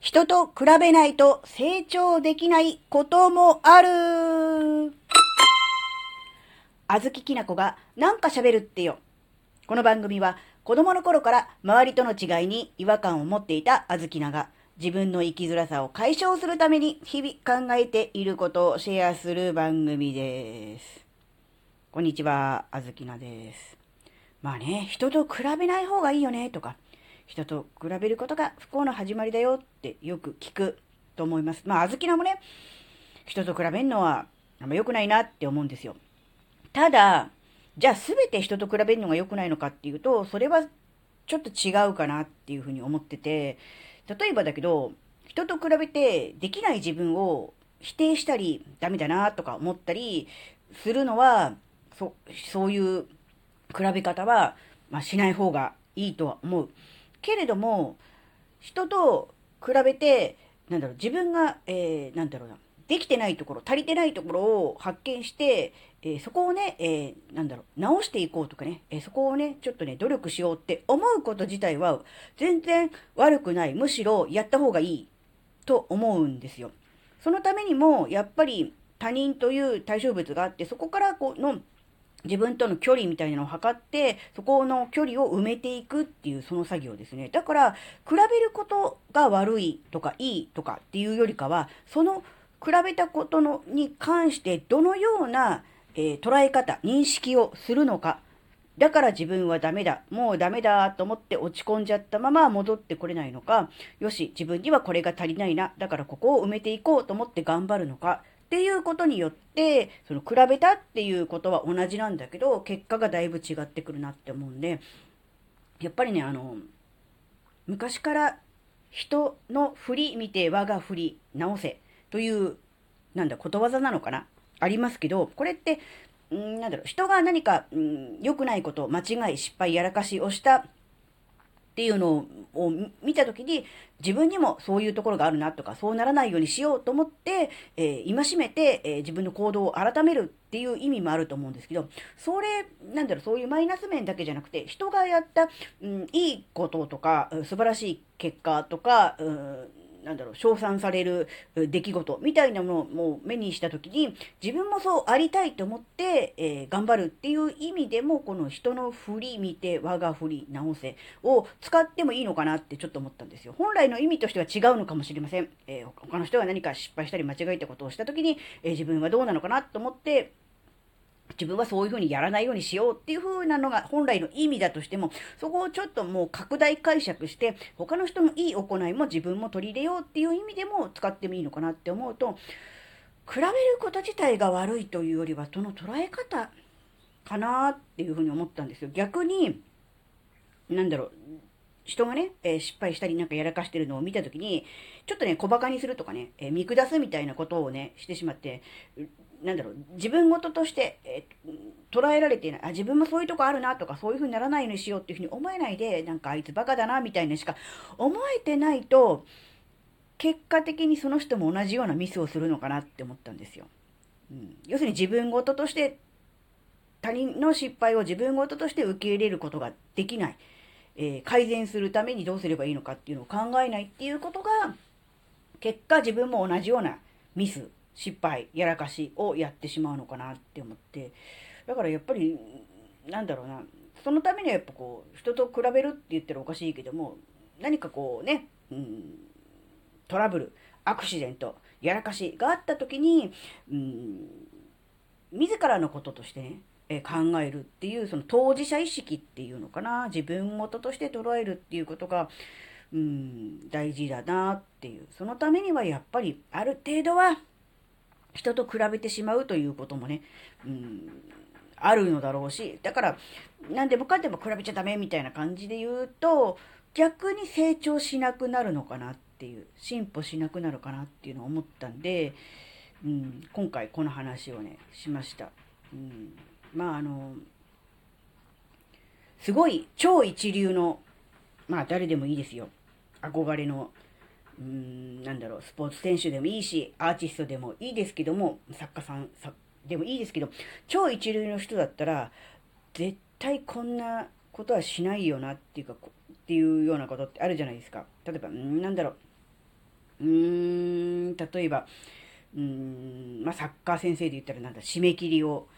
人と比べないと成長できないこともある。あずききなこがなんか喋るってよ。この番組は子供の頃から周りとの違いに違和感を持っていたあずきなが自分の生きづらさを解消するために日々考えていることをシェアする番組です。こんにちは、あずきなです。まあね、人と比べない方がいいよねとか、人と比べることが不幸の始まりだよってよく聞くと思います。まあ、あずきなもね、人と比べるのはあんま良くないなって思うんですよ。ただ、じゃあ全て人と比べるのが良くないのかっていうと、それはちょっと違うかなっていうふうに思ってて、例えばだけど、人と比べてできない自分を否定したり、ダメだなとか思ったりするのは、そそういう比べ方は、まあ、しない方がいいとは思う。けれども、人と比べて、なんだろう、自分が、えー、なんだろうな、できてないところ、足りてないところを発見して、えー、そこをね、えー、なんだろう、直していこうとかね、えー、そこをね、ちょっとね、努力しようって思うこと自体は全然悪くない。むしろやった方がいいと思うんですよ。そのためにも、やっぱり他人という対象物があって、そこからこの自分との距離みたいなのを測って、そこの距離を埋めていくっていうその作業ですね。だから、比べることが悪いとかいいとかっていうよりかは、その比べたことのに関してどのような、えー、捉え方、認識をするのか。だから自分はダメだ。もうダメだと思って落ち込んじゃったまま戻ってこれないのか。よし、自分にはこれが足りないな。だからここを埋めていこうと思って頑張るのか。っていうことによって、その比べたっていうことは同じなんだけど、結果がだいぶ違ってくるなって思うんで、やっぱりね、あの、昔から人の振り見て我が振り直せという、なんだ、ことわざなのかな？ありますけど、これって、んなんだろう、人が何か、ん良くないこと、間違い、失敗、やらかしをしたっていうのを見たときに、自分にもそういうところがあるなとか、そうならないようにしようと思って、えー、戒めて、えー、自分の行動を改めるっていう意味もあると思うんですけど、それ、なんだろう、そういうマイナス面だけじゃなくて、人がやった、うん、いいこととか、素晴らしい結果とか、うんなんだろう、称賛される出来事みたいなものをもう目にした時に、自分もそうありたいと思って、えー、頑張るっていう意味でも、この人の振り見て我が振り直せを使ってもいいのかなってちょっと思ったんですよ。本来の意味としては違うのかもしれません。えー、他の人が何か失敗したり間違えたことをした時に、えー、自分はどうなのかなと思って、自分はそういうふうにやらないようにしようっていうふうなのが本来の意味だとしても、そこをちょっともう拡大解釈して、他の人のいい行いも自分も取り入れようっていう意味でも使ってもいいのかなって思うと、比べること自体が悪いというよりは、その捉え方かなっていうふうに思ったんですよ。逆に、なんだろう、人がね、えー、失敗したりなんかやらかしてるのを見たときに、ちょっとね、小馬鹿にするとかね、えー、見下すみたいなことをね、してしまって、なんだろう、自分事として、えー、捉えられていない、あ、自分もそういうとこあるなとか、そういう風にならないようにしようっていう風に思えないで、なんかあいつバカだな、みたいなしか思えてないと、結果的にその人も同じようなミスをするのかなって思ったんですよ。うん、要するに自分事として、他人の失敗を自分事として受け入れることができない。えー、改善するためにどうすればいいのかっていうのを考えないっていうことが、結果自分も同じようなミス失敗、やらかしをやってしまうのかなって思って、だからやっぱり、なんだろうな、そのためにはやっぱこう、人と比べるって言ったらおかしいけども、何かこうね、うん、トラブル、アクシデント、やらかしがあった時に、うん、自らのこととしてね、え考えるっていう、その当事者意識っていうのかな、自分事として捉えるっていうことが、うん、大事だなっていう。そのためにはやっぱりある程度は人と比べてしまうということもね、うん、あるのだろうし、だから、何でもかんでも比べちゃダメみたいな感じで言うと、逆に成長しなくなるのかなっていう、進歩しなくなるかなっていうのを思ったんで、うん、今回この話をね、しました。うん、まああの、すごい超一流の、まあ誰でもいいですよ。憧れのうーん、なんだろう、スポーツ選手でもいいし、アーティストでもいいですけども、作家さんでもいいですけど、超一流の人だったら、絶対こんなことはしないよなっていうか、っていうようなことってあるじゃないですか。例えば、んなんだろう、うーん、例えば、うーん、まあ、サッカー先生で言ったらなんだ、締め切りを、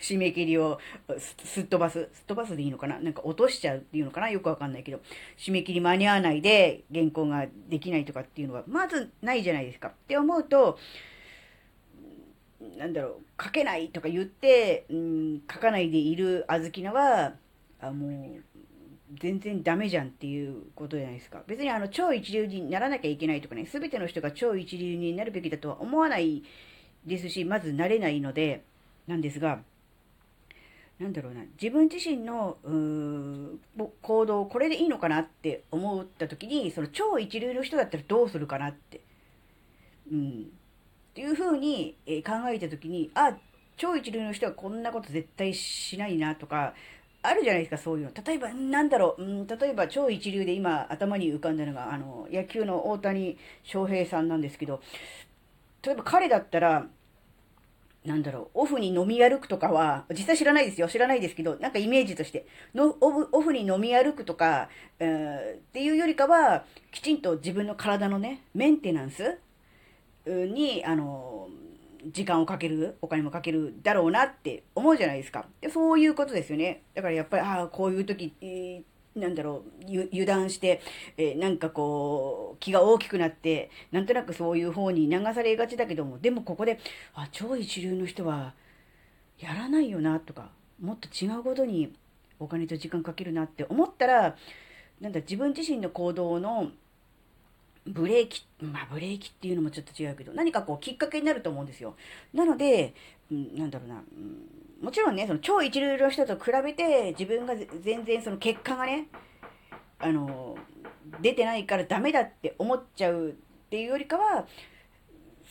締め切りをすっ飛ばす。すっ飛ばすでいいのかな？なんか落としちゃうっていうのかな？よくわかんないけど、締め切り間に合わないで原稿ができないとかっていうのは、まずないじゃないですか。って思うと、なんだろう、書けないとか言って、うん、書かないでいるあずきなは、あ、もう、全然ダメじゃんっていうことじゃないですか。別にあの、超一流にならなきゃいけないとかね、すべての人が超一流になるべきだとは思わないですし、まずなれないので、なんですが、なんだろうな、自分自身の、行動、これでいいのかなって思った時に、その超一流の人だったらどうするかなって、うん、っていうふうに考えた時に、あ、超一流の人はこんなこと絶対しないなとか、あるじゃないですか、そういうの。例えば、なんだろう、うん、例えば超一流で今頭に浮かんだのが、あの、野球の大谷翔平さんなんですけど、例えば彼だったら、なんだろう、オフに飲み歩くとかは、実際知らないですよ。知らないですけど、なんかイメージとして、のオフオフに飲み歩くとか、えー、っていうよりかは、きちんと自分の体のね、メンテナンスに、あの、時間をかける、お金もかけるだろうなって思うじゃないですか。でそういうことですよね。だからやっぱり、ああ、こういう時、えーなんだろう、油断して、えー、なんかこう、気が大きくなって、なんとなくそういう方に流されがちだけども、でもここで、あ、超一流の人は、やらないよな、とか、もっと違うことにお金と時間かけるなって思ったら、なんだ、自分自身の行動のブレーキ、まあブレーキっていうのもちょっと違うけど、何かこうきっかけになると思うんですよ。なので、うん、なんだろうな、うんもちろんね、その超一流の人と比べて自分が全然その結果がね、あの、出てないからダメだって思っちゃうっていうよりかは、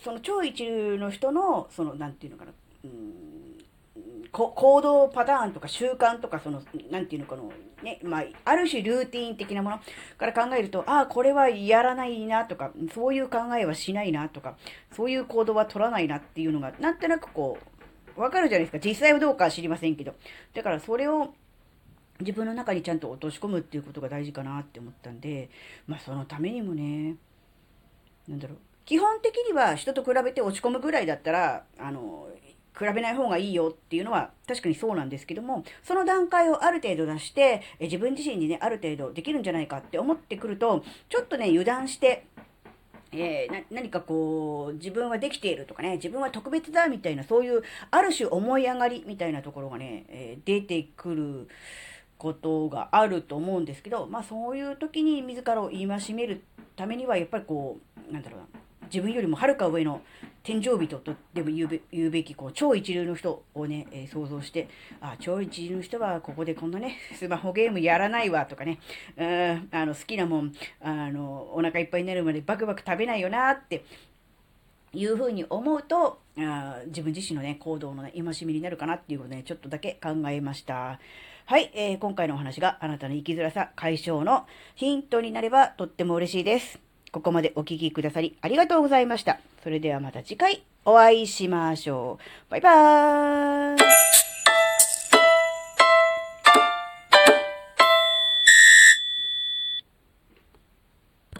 その超一流の人の、その、なんていうのかな、うん、行動パターンとか習慣とか、その、なんていうのかな、ね、まあ、ある種ルーティン的なものから考えると、ああ、これはやらないなとか、そういう考えはしないなとか、そういう行動は取らないなっていうのが、なんとなくこう、わかるじゃないですか。実際はどうかは知りませんけど。だからそれを自分の中にちゃんと落とし込むっていうことが大事かなって思ったんで、まあそのためにもね、なんだろう。基本的には人と比べて落ち込むぐらいだったら、あの、比べない方がいいよっていうのは確かにそうなんですけども、その段階をある程度出して、え自分自身にね、ある程度できるんじゃないかって思ってくると、ちょっとね、油断して、えー、何かこう、自分はできているとかね、自分は特別だみたいな、そういう、ある種思い上がりみたいなところがね、えー、出てくることがあると思うんですけど、まあそういう時に自らを戒めるためには、やっぱりこう、なんだろうな、自分よりもはるか上の天井人とでも言うべ言うべきこう超一流の人をね、えー、想像して、あ、超一流の人はここでこんなね、スマホゲームやらないわとかね、うん、あの好きなもん、あの、お腹いっぱいになるまでバクバク食べないよなっていうふうに思うと、あ自分自身のね、行動のね、戒めになるかなっていうことで、ね、ちょっとだけ考えました。はい、えー、今回のお話があなたの生きづらさ解消のヒントになればとっても嬉しいです。ここまでお聴きくださりありがとうございました。それではまた次回お会いしましょう。バイバーイ